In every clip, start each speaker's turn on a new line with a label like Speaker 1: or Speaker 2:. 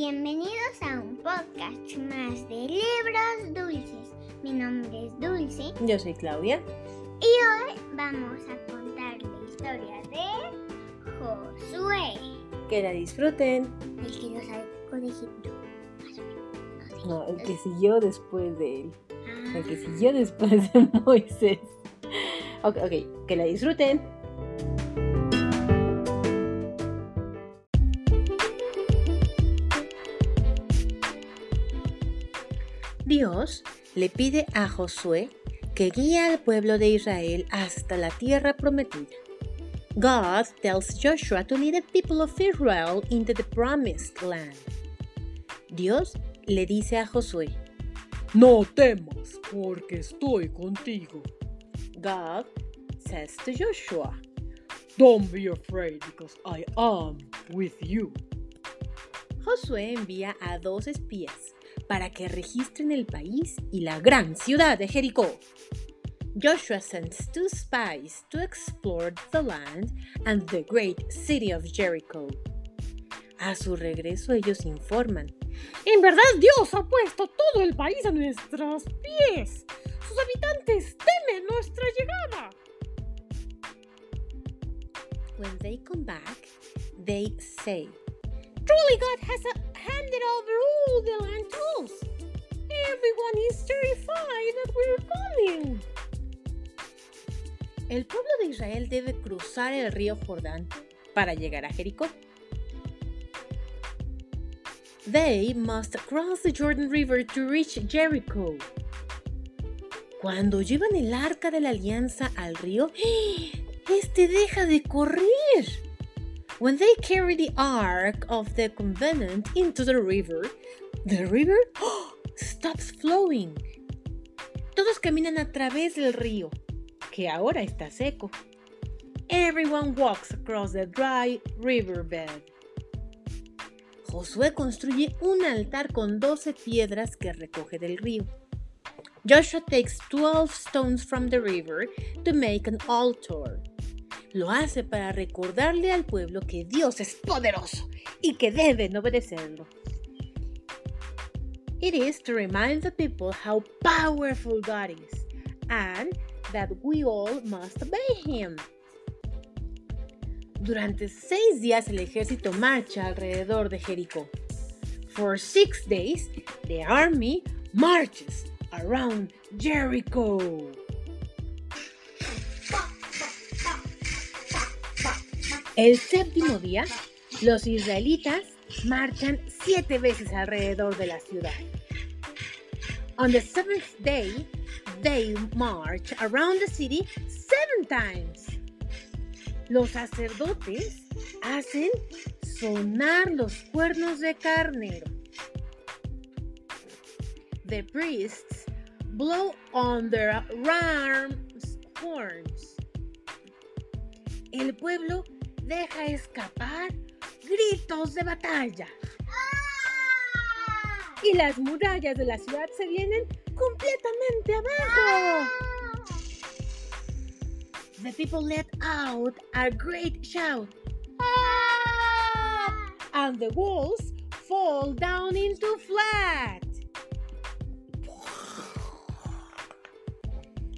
Speaker 1: Bienvenidos a un podcast más de libros dulces. Mi nombre es Dulce
Speaker 2: Yo soy Claudia.
Speaker 1: y hoy vamos a contar la historia de Josué,
Speaker 2: Que la disfruten.
Speaker 1: el que conejito.
Speaker 2: No, el que siguió después de él.
Speaker 1: Ah,
Speaker 2: El que siguió después de Moisés. Ok, ok, que la disfruten. Dios le pide a Josué que guíe al pueblo de Israel hasta la tierra prometida. God tells Joshua to lead the people of Israel into the promised land. Dios le dice a Josué,
Speaker 3: No temas, porque estoy contigo.
Speaker 2: God says to Joshua,
Speaker 3: Don't be afraid, because I am with you.
Speaker 2: Josué envía a dos espías para que registren el país y la gran ciudad de Jericó. Joshua sends two spies to explore the land and the great city of Jericho. A su regreso ellos informan.
Speaker 3: En verdad Dios ha puesto todo el país a nuestros pies. Sus habitantes temen nuestra llegada.
Speaker 2: When they come back, they say, Truly God has uh, handed over all the land. Everyone is terrified that coming. El pueblo de Israel debe cruzar el río Jordán para llegar a Jericó. They must cross the Jordan River to reach Jericho. Cuando llevan el arca de la alianza al río, este deja de correr. When they carry the ark of the covenant into the river, the river stops flowing. Todos caminan a través del río, que ahora está seco. Everyone walks across the dry riverbed. Josué construye un altar con 12 piedras que recoge del río. Joshua takes 12 stones from the river to make an altar. Lo hace para recordarle al pueblo que Dios es poderoso y que deben obedecerlo. It is to remind the people how powerful God is and that we all must obey Him. Durante seis días el ejército marcha alrededor de Jericó. For six days, the army marches around Jericho. El séptimo día, los israelitas marchan siete veces alrededor de la ciudad. On the seventh day, they march around the city seven times. Los sacerdotes hacen sonar los cuernos de carnero. The priests blow on their rams horns. El pueblo deja escapar gritos de batalla. Y las murallas de la ciudad se vienen completamente abajo. The people let out a great shout. And the walls fall down into flat.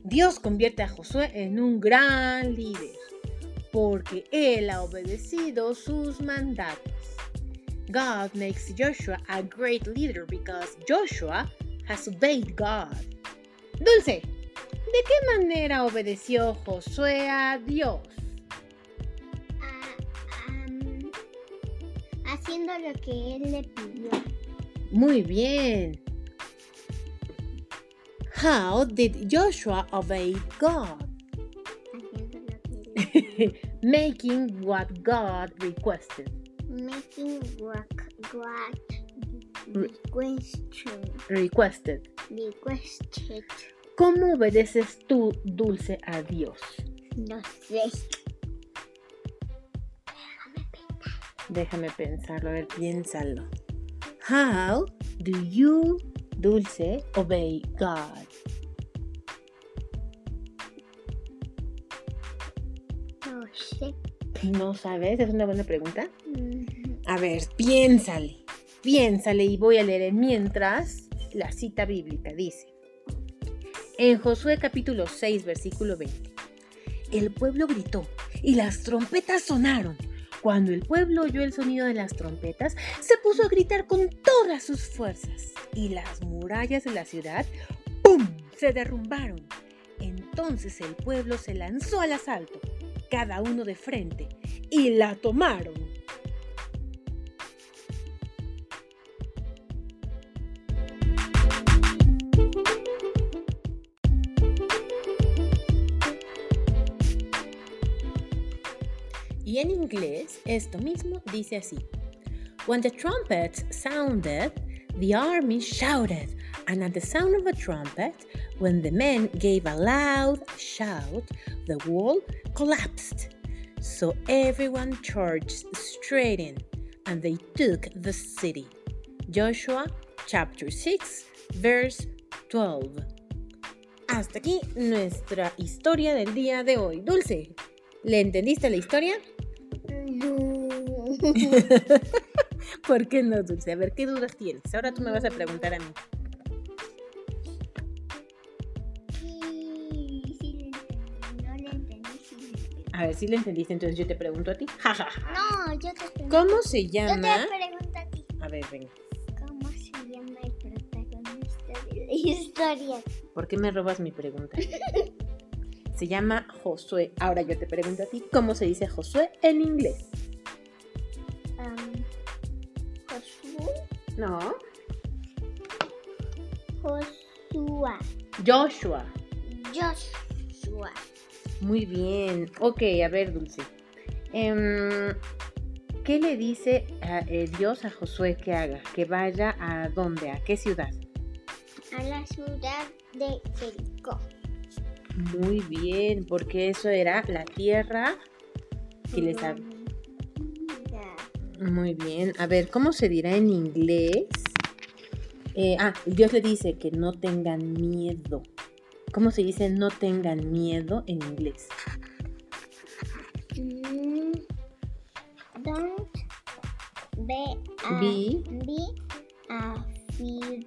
Speaker 2: Dios convierte a Josué en un gran líder, porque él ha obedecido sus mandatos. God makes Joshua a great leader because Joshua has obeyed God. Dulce, ¿de qué manera obedeció Josué a Dios?
Speaker 1: Ah, haciendo lo que él le pidió.
Speaker 2: Muy bien. How did Joshua obey God? Making what God requested.
Speaker 1: Making what
Speaker 2: Re-
Speaker 1: question
Speaker 2: Requested.
Speaker 1: requested.
Speaker 2: ¿Cómo obedeces tú, Dulce, a Dios?
Speaker 1: No sé.
Speaker 2: Déjame pensarlo, a ver, piénsalo. How do you, Dulce, obey God?
Speaker 1: ¿No
Speaker 2: sabes? Es una buena pregunta. A ver, piénsale. Piénsale y voy a leer mientras la cita bíblica dice. En Josué capítulo 6, versículo 20. El pueblo gritó y las trompetas sonaron. Cuando el pueblo oyó el sonido de las trompetas, se puso a gritar con todas sus fuerzas y las murallas de la ciudad, ¡pum!, se derrumbaron. Entonces el pueblo se lanzó al asalto, cada uno de frente, y la tomaron. Y en inglés esto mismo dice así. When the trumpets sounded, the army shouted, and at the sound of a trumpet, when the men gave a loud shout, the wall collapsed. So everyone charged straight in, and they took the city. Joshua chapter 6, verse 12. Hasta aquí nuestra historia del día de hoy. Dulce, ¿le entendiste la historia? ¿Por qué no, Dulce? A ver, ¿qué dudas tienes? Ahora tú me vas a preguntar a mí. A ver, si le entendiste, entonces yo te pregunto a ti. Ja, ja, ja.
Speaker 1: No, yo te pregunto.
Speaker 2: ¿Cómo se
Speaker 1: Yo
Speaker 2: llama?
Speaker 1: te pregunto a ti.
Speaker 2: A ver, venga.
Speaker 1: ¿Cómo se llama el protagonista de la historia?
Speaker 2: ¿Por qué me robas mi pregunta? Se llama Josué. Ahora yo te pregunto a ti, ¿cómo se dice Josué en inglés?
Speaker 1: Um, Josué.
Speaker 2: No.
Speaker 1: Joshua.
Speaker 2: Joshua.
Speaker 1: Joshua.
Speaker 2: Muy bien. Ok, a ver, Dulce. Em, ¿Qué le dice a, eh, Dios a Josué que haga? Que vaya a dónde, a qué ciudad.
Speaker 1: A la ciudad de Jericó.
Speaker 2: Muy bien, porque eso era la tierra que les ha...
Speaker 1: Prometida.
Speaker 2: Muy bien. A ver, ¿cómo se dirá en inglés? Eh, ah, Dios le dice que no tengan miedo. ¿Cómo se dice no tengan miedo en inglés?
Speaker 1: Mm, Don't be a,
Speaker 2: Be.
Speaker 1: be afraid.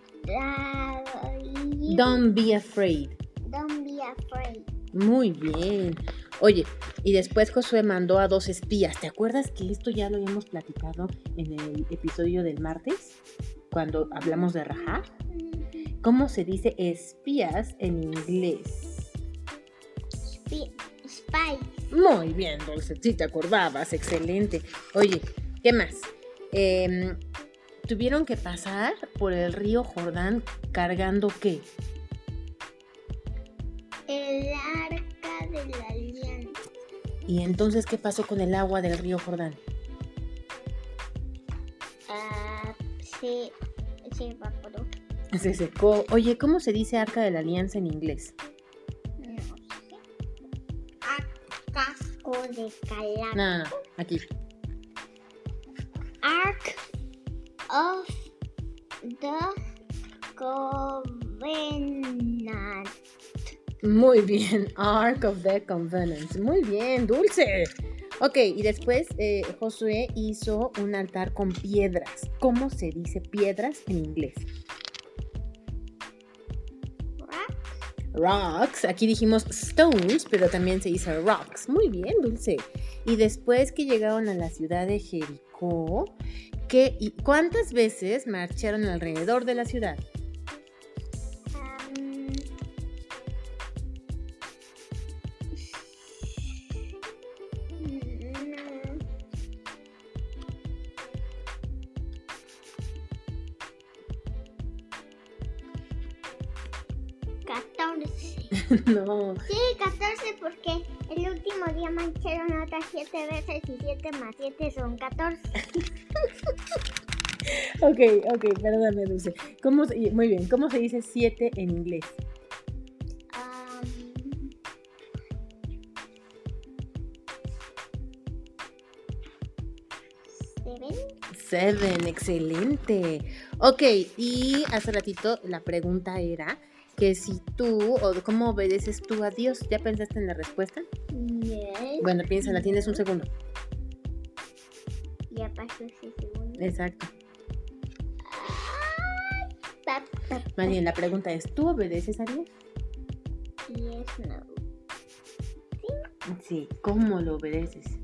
Speaker 2: Don't be afraid.
Speaker 1: Don't be afraid.
Speaker 2: Muy bien. Oye, y después Josué mandó a dos espías. ¿Te acuerdas que esto ya lo habíamos platicado en el episodio del martes? Cuando hablamos de Rahab. ¿Cómo se dice espías en inglés?
Speaker 1: Spi- Spy.
Speaker 2: Muy bien, Dulce, sí te acordabas, excelente. Oye, ¿qué más? Em, tuvieron que pasar por el río Jordán cargando qué?
Speaker 1: El arca de la alianza.
Speaker 2: Y entonces, ¿qué pasó con el agua del río Jordán?
Speaker 1: Ah, se, se evaporó.
Speaker 2: Se secó. Oye, ¿cómo se dice arca de la alianza en inglés?
Speaker 1: No sé. Casco de calamar.
Speaker 2: No, no, no, aquí.
Speaker 1: Ark of the Covenant.
Speaker 2: Muy bien, Ark of the Covenant. Muy bien, Dulce. Ok, y después eh, Josué hizo un altar con piedras. ¿Cómo se dice piedras en inglés? Rocks. Aquí dijimos stones, pero también se dice rocks. Muy bien, Dulce. Y después que llegaron a la ciudad de Jericó, ¿qué, y ¿cuántas veces marcharon alrededor de la ciudad? no.
Speaker 1: Sí, 14 porque el último día mancharon nota 7 veces y 7 más 7 son 14.
Speaker 2: ok, ok, perdóname, Dulce. ¿Cómo, muy bien, ¿cómo se dice 7 en inglés?
Speaker 1: Seven,
Speaker 2: excelente. Ok, y hace ratito la pregunta era, que si tú o cómo obedeces tú a Dios. ¿Ya pensaste en la respuesta?
Speaker 1: Yes.
Speaker 2: Bueno, piénsala, tienes un segundo.
Speaker 1: Ya pasó ese segundo.
Speaker 2: Exacto. Más bien, la pregunta es, ¿tú obedeces, Ariel?
Speaker 1: Yes, no.
Speaker 2: Sí, ¿cómo lo obedeces?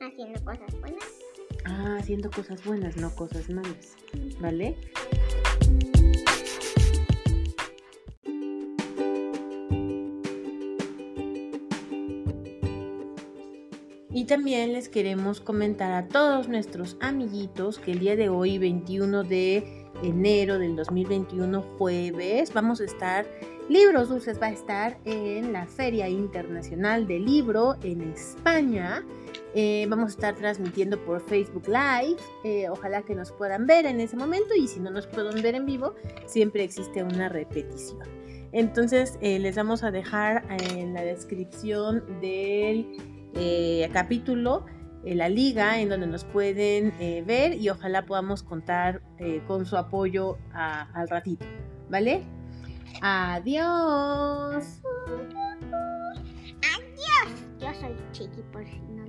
Speaker 1: Haciendo cosas buenas.
Speaker 2: Ah, haciendo cosas buenas, no cosas malas, ¿vale? También les queremos comentar a todos nuestros amiguitos que el día de hoy, 21 de enero del 2021, jueves, vamos a estar, Libros Dulces va a estar en la Feria Internacional del Libro en España. Eh, vamos a estar transmitiendo por Facebook Live. Eh, ojalá que nos puedan ver en ese momento y si no nos pueden ver en vivo, siempre existe una repetición. Entonces eh, les vamos a dejar en la descripción del eh, capítulo, eh, la liga, en donde nos pueden eh, ver y ojalá podamos contar con su apoyo al ratito, ¿vale? Adiós.
Speaker 1: Yo soy Chiqui por si no.